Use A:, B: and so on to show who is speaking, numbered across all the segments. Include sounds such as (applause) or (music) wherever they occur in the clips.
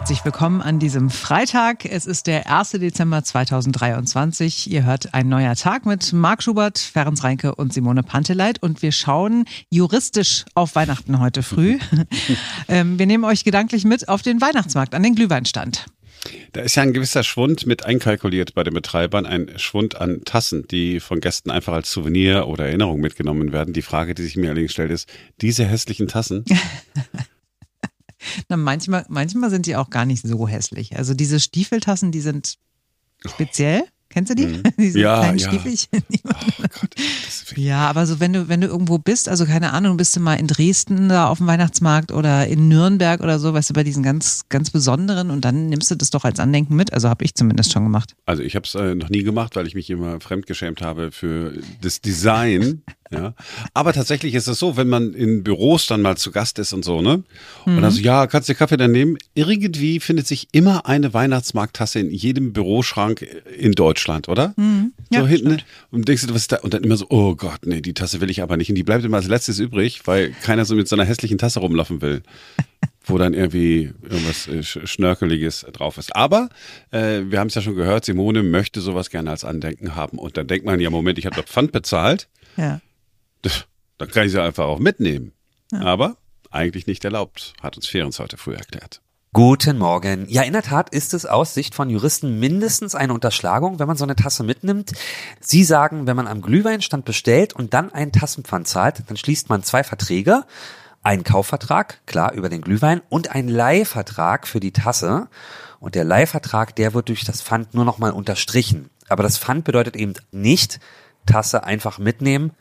A: Herzlich willkommen an diesem Freitag. Es ist der 1. Dezember 2023. Ihr hört ein neuer Tag mit Marc Schubert, Ferenc Reinke und Simone Panteleit. Und wir schauen juristisch auf Weihnachten heute früh. (laughs) Ähm, wir nehmen euch gedanklich mit auf den Weihnachtsmarkt, an den Glühweinstand.
B: Da ist ja ein gewisser Schwund mit einkalkuliert bei den Betreibern, ein Schwund an Tassen, die von Gästen einfach als Souvenir oder Erinnerung mitgenommen werden. Die Frage, die sich mir allerdings stellt, ist, diese hässlichen Tassen, (laughs)
A: Na, manchmal, manchmal sind die auch gar nicht so hässlich. Also diese Stiefeltassen, die sind speziell. Kennst du die?
B: Mhm. (laughs)
A: Diese
B: Ja,
A: kleinen
B: ja.
A: Stiefelchen.
B: oh Gott,
A: Ja, aber so wenn du, wenn du irgendwo bist, also keine Ahnung, bist du mal in Dresden da auf dem Weihnachtsmarkt oder in Nürnberg oder so, weißt du, bei diesen ganz, ganz besonderen und dann nimmst du das doch als Andenken mit. Also habe ich zumindest schon gemacht.
B: Also ich habe es äh, noch nie gemacht, weil ich mich immer fremdgeschämt habe für das Design. (laughs) ja. Aber tatsächlich ist es so, wenn man in Büros dann mal zu Gast ist und so, ne? Und also ja, kannst du Kaffee dann nehmen? Irgendwie findet sich immer eine Weihnachtsmarkttasse in jedem Büroschrank in Deutschland, oder?
A: Ja,
B: so hinten.
A: stimmt.
B: Und denkst du, was ist da? Und dann immer so, oh Gott, nee, die Tasse will ich aber nicht. Und die bleibt immer als letztes übrig, weil keiner so mit so einer hässlichen Tasse rumlaufen will. (laughs) wo dann irgendwie irgendwas äh, Sch- Schnörkeliges drauf ist. Aber äh, wir haben es ja schon gehört, Simone möchte sowas gerne als Andenken haben. Und dann denkt man, ja, Moment, ich habe doch Pfand bezahlt,
A: Ja.
B: Dann kann ich sie einfach auch mitnehmen. Aber eigentlich nicht erlaubt, hat uns Ferenc heute früh erklärt.
C: Guten Morgen. Ja, in der Tat ist es aus Sicht von Juristen mindestens eine Unterschlagung, wenn man so eine Tasse mitnimmt. Sie sagen, wenn man am Glühweinstand bestellt und dann einen Tassenpfand zahlt, dann schließt man zwei Verträge. Einen Kaufvertrag, klar, über den Glühwein und einen Leihvertrag für die Tasse. Und der Leihvertrag, der wird durch das Pfand nur nochmal unterstrichen. Aber das Pfand bedeutet eben nicht, Tasse einfach mitnehmen,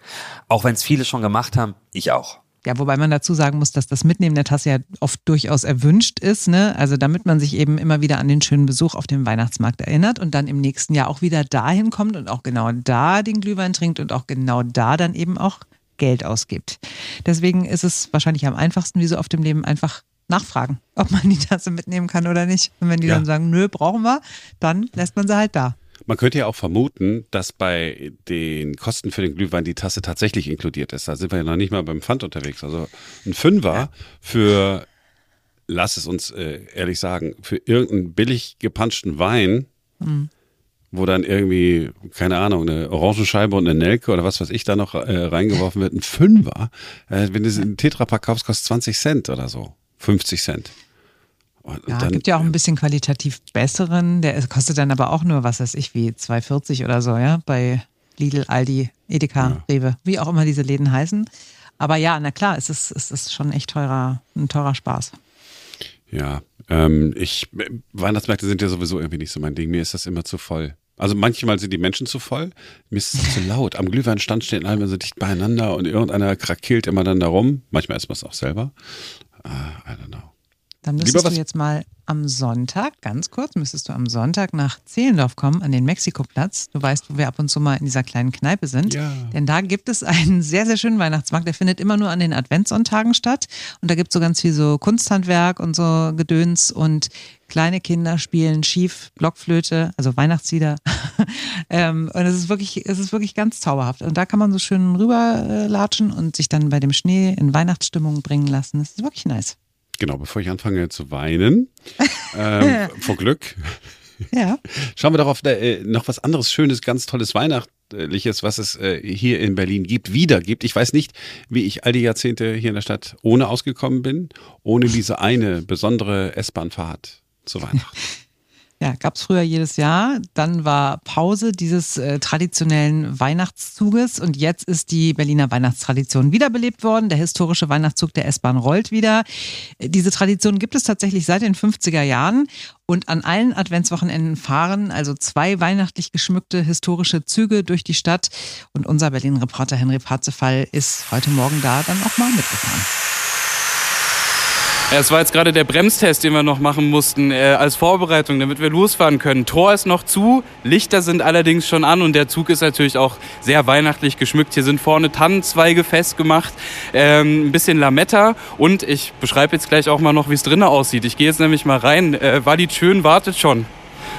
C: auch wenn es viele schon gemacht haben, ich auch.
A: Ja, wobei man dazu sagen muss, dass das Mitnehmen der Tasse ja oft durchaus erwünscht ist, ne? Also damit man sich eben immer wieder an den schönen Besuch auf dem Weihnachtsmarkt erinnert und dann im nächsten Jahr auch wieder dahin kommt und auch genau da den Glühwein trinkt und auch genau da dann eben auch Geld ausgibt. Deswegen ist es wahrscheinlich am einfachsten, wie so auf dem Leben, einfach nachfragen, ob man die Tasse mitnehmen kann oder nicht. Und wenn die
B: Ja.
A: dann sagen, nö, brauchen wir, dann lässt man sie halt da.
B: Man könnte ja auch vermuten, dass bei den Kosten für den Glühwein die Tasse tatsächlich inkludiert ist. Da sind wir ja noch nicht mal beim Pfand unterwegs. Also ein Fünfer für, lass es uns äh, ehrlich sagen, für irgendeinen billig gepanschten Wein, wo dann irgendwie, keine Ahnung, eine Orangenscheibe und eine Nelke oder was weiß ich da noch äh, reingeworfen wird, ein Fünfer. Äh, wenn du einen Tetrapack kaufst, kostet 20 Cent oder so. 50 Cent. Und
A: Ja,
B: dann-
A: gibt ja auch ein bisschen qualitativ besseren. Der kostet dann aber auch nur, was weiß ich, wie 2,40 oder so, ja, bei Lidl, Aldi, Edeka, Rewe, wie auch immer diese Läden heißen. Aber ja, na klar, es ist, es ist schon echt teurer, ein teurer Spaß.
B: Ja, ähm, ich, Weihnachtsmärkte sind ja sowieso irgendwie nicht so mein Ding. Mir ist das immer zu voll. Also manchmal sind die Menschen zu voll, mir ist es zu (laughs) laut. Am Glühweinstand stehen alle so dicht beieinander und irgendeiner krakeelt immer dann da rum. Manchmal ist man es auch selber. Ah, I don't know.
A: Dann müsstest du jetzt mal am Sonntag, ganz kurz, müsstest du am Sonntag nach Zehlendorf kommen, an den Mexikoplatz. Du weißt, wo wir ab und zu mal in dieser kleinen Kneipe sind.
B: Ja.
A: Denn da gibt es einen sehr, sehr schönen Weihnachtsmarkt. Der findet immer nur an den Adventssonntagen statt. Und da gibt es so ganz viel so Kunsthandwerk und so Gedöns und kleine Kinder spielen schief, Blockflöte, also Weihnachtslieder. (laughs) ähm, und es ist wirklich, es ist wirklich ganz zauberhaft. Und da kann man so schön rüberlatschen und sich dann bei dem Schnee in Weihnachtsstimmung bringen lassen. Das ist wirklich nice.
B: Genau, bevor ich anfange zu weinen, ähm, (laughs) vor Glück,
A: Ja.
B: schauen wir doch auf äh, noch was anderes Schönes, ganz tolles Weihnachtliches, was es äh, hier in Berlin gibt, wieder gibt. Ich weiß nicht, wie ich all die Jahrzehnte hier in der Stadt ohne ausgekommen bin, ohne diese eine besondere S-Bahn-Fahrt zu Weihnachten. (laughs)
A: Ja, gab es früher jedes Jahr. Dann war Pause dieses äh, traditionellen Weihnachtszuges und jetzt ist die Berliner Weihnachtstradition wiederbelebt worden. Der historische Weihnachtszug der S-Bahn rollt wieder. Äh, Diese Tradition gibt es tatsächlich seit den 50er Jahren und an allen Adventswochenenden fahren also zwei weihnachtlich geschmückte historische Züge durch die Stadt und unser Berlin-Reporter Henry Parzefall ist heute Morgen da dann auch mal mitgefahren.
D: Es war jetzt gerade der Bremstest, den wir noch machen mussten, äh, als Vorbereitung, damit wir losfahren können. Tor ist noch zu, Lichter sind allerdings schon an und der Zug ist natürlich auch sehr weihnachtlich geschmückt. Hier sind vorne Tannenzweige festgemacht, ähm, ein bisschen Lametta und ich beschreibe jetzt gleich auch mal noch, wie es drinnen aussieht. Ich gehe jetzt nämlich mal rein. Äh, Walid Schön wartet schon.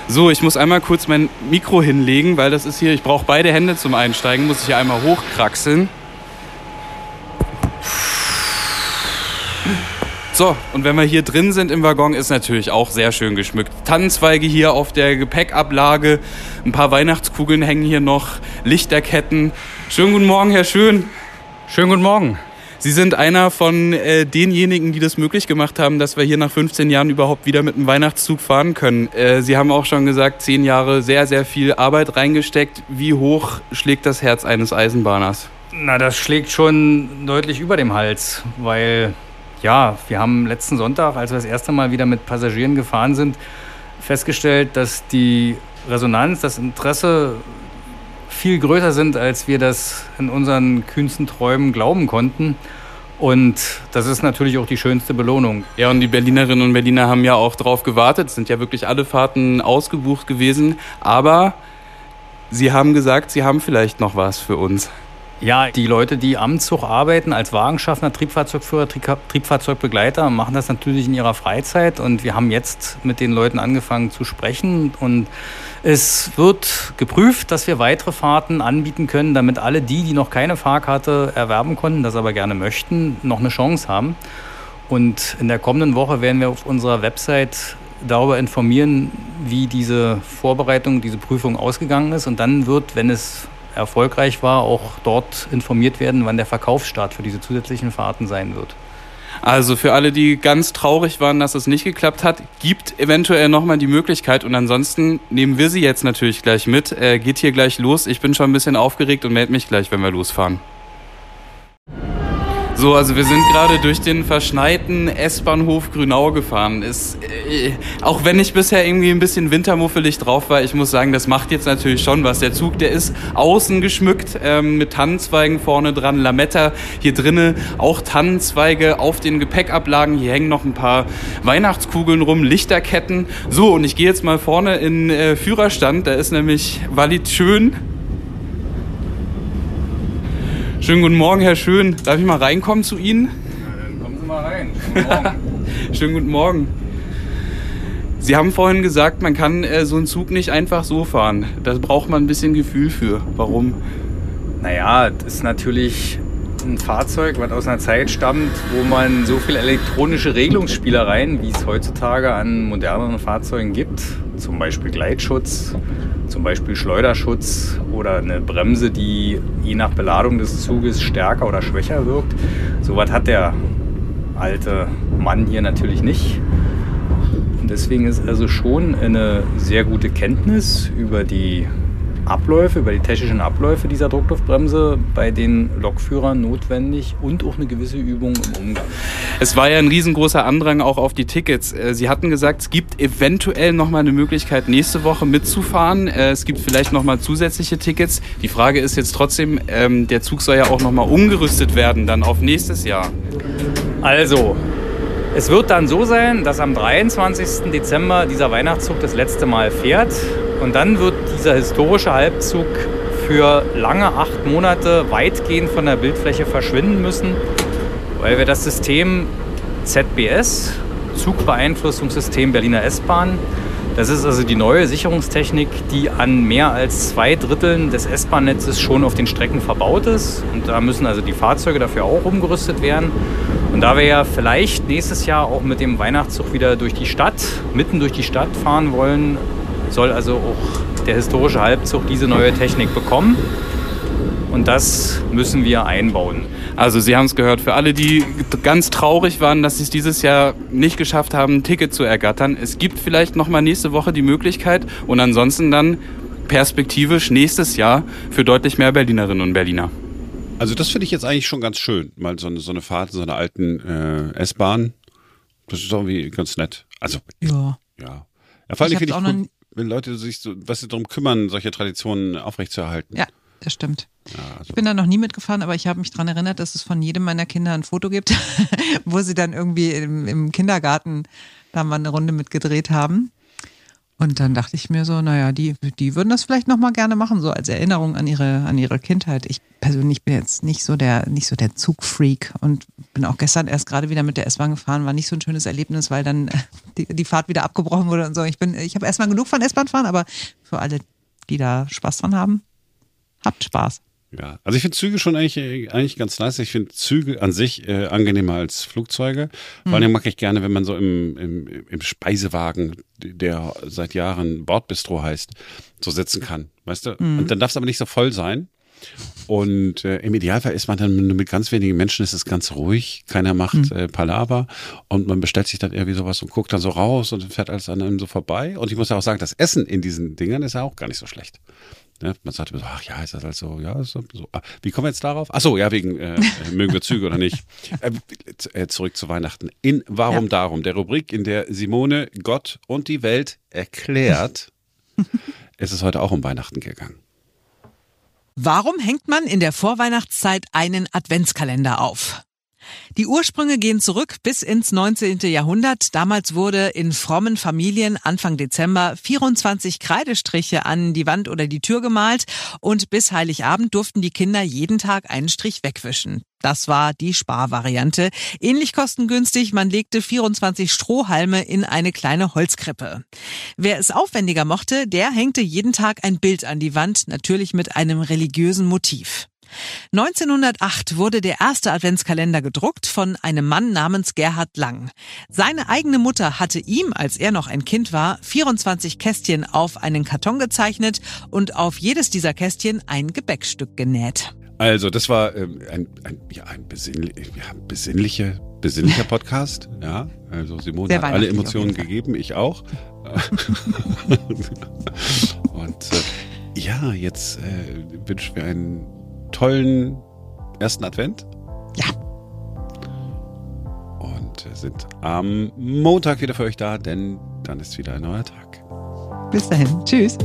D: So, ich muss einmal kurz mein Mikro hinlegen, weil das ist hier, ich brauche beide Hände zum Einsteigen, muss ich hier einmal hochkraxeln. So, und wenn wir hier drin sind im Waggon, ist natürlich auch sehr schön geschmückt. Tannenzweige hier auf der Gepäckablage, ein paar Weihnachtskugeln hängen hier noch, Lichterketten. Schönen guten Morgen, Herr Schön.
E: Schönen guten Morgen.
D: Sie sind einer von äh, denjenigen, die das möglich gemacht haben, dass wir hier nach 15 Jahren überhaupt wieder mit einem Weihnachtszug fahren können. Äh, Sie haben auch schon gesagt, zehn Jahre sehr, sehr viel Arbeit reingesteckt. Wie hoch schlägt das Herz eines Eisenbahners?
E: Na, das schlägt schon deutlich über dem Hals, weil ja, wir haben letzten Sonntag, als wir das erste Mal wieder mit Passagieren gefahren sind, festgestellt, dass die Resonanz, das Interesse viel größer sind, als wir das in unseren kühnsten Träumen glauben konnten. Und das ist natürlich auch die schönste Belohnung.
D: Ja, und die Berlinerinnen und Berliner haben ja auch darauf gewartet. Es sind ja wirklich alle Fahrten ausgebucht gewesen. Aber sie haben gesagt, sie haben vielleicht noch was für uns.
E: Ja, die Leute, die am Zug arbeiten, als Wagenschaffner, Triebfahrzeugführer, Triebfahrzeugbegleiter, machen das natürlich in ihrer Freizeit. Und wir haben jetzt mit den Leuten angefangen zu sprechen. Und es wird geprüft, dass wir weitere Fahrten anbieten können, damit alle die, die noch keine Fahrkarte erwerben konnten, das aber gerne möchten, noch eine Chance haben. Und in der kommenden Woche werden wir auf unserer Website darüber informieren, wie diese Vorbereitung, diese Prüfung ausgegangen ist. Und dann wird, wenn es erfolgreich war, auch dort informiert werden, wann der Verkaufsstart für diese zusätzlichen Fahrten sein wird.
D: Also für alle, die ganz traurig waren, dass es nicht geklappt hat, gibt eventuell nochmal die Möglichkeit und ansonsten nehmen wir sie jetzt natürlich gleich mit. Äh, geht hier gleich los. Ich bin schon ein bisschen aufgeregt und melde mich gleich, wenn wir losfahren. So, also wir sind gerade durch den verschneiten S-Bahnhof Grünau gefahren. Ist, äh, auch wenn ich bisher irgendwie ein bisschen wintermuffelig drauf war, ich muss sagen, das macht jetzt natürlich schon was. Der Zug, der ist außen geschmückt ähm, mit Tannenzweigen vorne dran, Lametta hier drinnen, auch Tannenzweige auf den Gepäckablagen. Hier hängen noch ein paar Weihnachtskugeln rum, Lichterketten. So, und ich gehe jetzt mal vorne in äh, Führerstand. Da ist nämlich Walid Schön Schönen guten Morgen, Herr Schön. Darf ich mal reinkommen zu Ihnen?
E: Ja, dann kommen Sie mal rein. Schönen guten Morgen. (laughs)
D: Schönen guten Morgen. Sie haben vorhin gesagt, man kann äh, so einen Zug nicht einfach so fahren. Da braucht man ein bisschen Gefühl für. Warum?
E: Naja, das ist natürlich ein Fahrzeug, was aus einer Zeit stammt, wo man so viele elektronische Regelungsspielereien, wie es heutzutage an moderneren Fahrzeugen gibt, zum Beispiel Gleitschutz, zum Beispiel Schleuderschutz oder eine Bremse, die je nach Beladung des Zuges stärker oder schwächer wirkt. So was hat der alte Mann hier natürlich nicht. Und deswegen ist also schon eine sehr gute Kenntnis über die Abläufe, über die technischen Abläufe dieser Druckluftbremse bei den Lokführern notwendig und auch eine gewisse Übung im Umgang.
D: Es war ja ein riesengroßer Andrang auch auf die Tickets. Äh, Sie hatten gesagt, es gibt eventuell noch mal eine Möglichkeit, nächste Woche mitzufahren. Äh, es gibt vielleicht noch mal zusätzliche Tickets. Die Frage ist jetzt trotzdem, ähm, der Zug soll ja auch noch mal umgerüstet werden, dann auf nächstes Jahr.
E: Also, es wird dann so sein, dass am 23. Dezember dieser Weihnachtszug das letzte Mal fährt. Und dann wird dieser historische Halbzug für lange acht Monate weitgehend von der Bildfläche verschwinden müssen, weil wir das System ZBS, Zugbeeinflussungssystem Berliner S-Bahn, das ist also die neue Sicherungstechnik, die an mehr als zwei Dritteln des S-Bahn-Netzes schon auf den Strecken verbaut ist. Und da müssen also die Fahrzeuge dafür auch umgerüstet werden. Und da wir ja vielleicht nächstes Jahr auch mit dem Weihnachtszug wieder durch die Stadt, mitten durch die Stadt fahren wollen, soll also auch der historische Halbzug diese neue Technik bekommen. Und das müssen wir einbauen.
D: Also Sie haben es gehört, für alle, die ganz traurig waren, dass sie es dieses Jahr nicht geschafft haben, ein Ticket zu ergattern. Es gibt vielleicht noch mal nächste Woche die Möglichkeit und ansonsten dann perspektivisch nächstes Jahr für deutlich mehr Berlinerinnen und Berliner.
B: Also das finde ich jetzt eigentlich schon ganz schön, mal so eine, so eine Fahrt in so einer alten äh, S-Bahn. Das ist irgendwie ganz nett. Also
A: Ja.
B: ja. ja vor allem
A: Ich
B: finde ich
A: auch
B: cool, wenn Leute sich so, was sie darum kümmern, solche Traditionen aufrechtzuerhalten.
A: Ja, das stimmt.
B: Ja, also,
A: Ich bin da noch nie mitgefahren, aber ich habe mich daran erinnert, dass es von jedem meiner Kinder ein Foto gibt, (laughs) wo sie dann irgendwie im, im Kindergarten da mal eine Runde mitgedreht haben. Und dann dachte ich mir so, naja, die, die würden das vielleicht nochmal gerne machen, so als Erinnerung an ihre, an ihre Kindheit. Ich persönlich bin jetzt nicht so der, nicht so der Zugfreak und bin auch gestern erst gerade wieder mit der S-Bahn gefahren, war nicht so ein schönes Erlebnis, weil dann die, die Fahrt wieder abgebrochen wurde und so. Ich bin, ich habe erstmal genug von S-Bahn fahren, aber für alle, die da Spaß dran haben, habt Spaß.
B: Ja, also ich finde Züge schon eigentlich, eigentlich ganz nice. Ich finde Züge an sich äh, angenehmer als Flugzeuge. Vor allem mag ich gerne, wenn man so im, im, im Speisewagen, der seit Jahren Bordbistro heißt, so sitzen kann. Weißt du? Und dann darf es aber nicht so voll sein. Und äh, im Idealfall ist man dann nur mit ganz wenigen Menschen, ist es ganz ruhig, keiner macht äh, Palaver und man bestellt sich dann irgendwie sowas und guckt dann so raus und fährt alles an einem so vorbei. Und ich muss ja auch sagen, das Essen in diesen Dingern ist ja auch gar nicht so schlecht. Ne? Man sagt immer so, ach ja, ist das halt so, ja, ist so. so. Ah, wie kommen wir jetzt darauf? Ach so, ja, wegen äh, äh, mögen wir Züge oder nicht. (laughs) Äh, äh, zurück zu Weihnachten. In Warum
A: Ja.
B: Darum, der Rubrik, in der Simone Gott und die Welt erklärt, (laughs) ist es heute auch um Weihnachten gegangen.
A: Warum hängt man in der Vorweihnachtszeit einen Adventskalender auf? Die Ursprünge gehen zurück bis ins 19. Jahrhundert. Damals wurde in frommen Familien Anfang Dezember 24 Kreidestriche an die Wand oder die Tür gemalt und bis Heiligabend durften die Kinder jeden Tag einen Strich wegwischen. Das war die Sparvariante. Ähnlich kostengünstig, man legte 24 Strohhalme in eine kleine Holzkrippe. Wer es aufwendiger mochte, der hängte jeden Tag ein Bild an die Wand, natürlich mit einem religiösen Motiv. 1908 wurde der erste Adventskalender gedruckt von einem Mann namens Gerhard Lang. Seine eigene Mutter hatte ihm, als er noch ein Kind war, 24 Kästchen auf einen Karton gezeichnet und auf jedes dieser Kästchen ein Gebäckstück genäht.
B: Also, das war ähm, ein, ein, ja, ein besinnli ja, besinnliche, besinnlicher (laughs) Podcast. Ja, also Simone
A: Sehr
B: hat alle Emotionen gegeben, ich auch. (laughs) Und äh, ja, jetzt äh, wünschen wir einen tollen ersten Advent.
A: Ja.
B: Und sind am Montag wieder für euch da, denn dann ist wieder ein neuer Tag.
A: Bis dahin. Tschüss.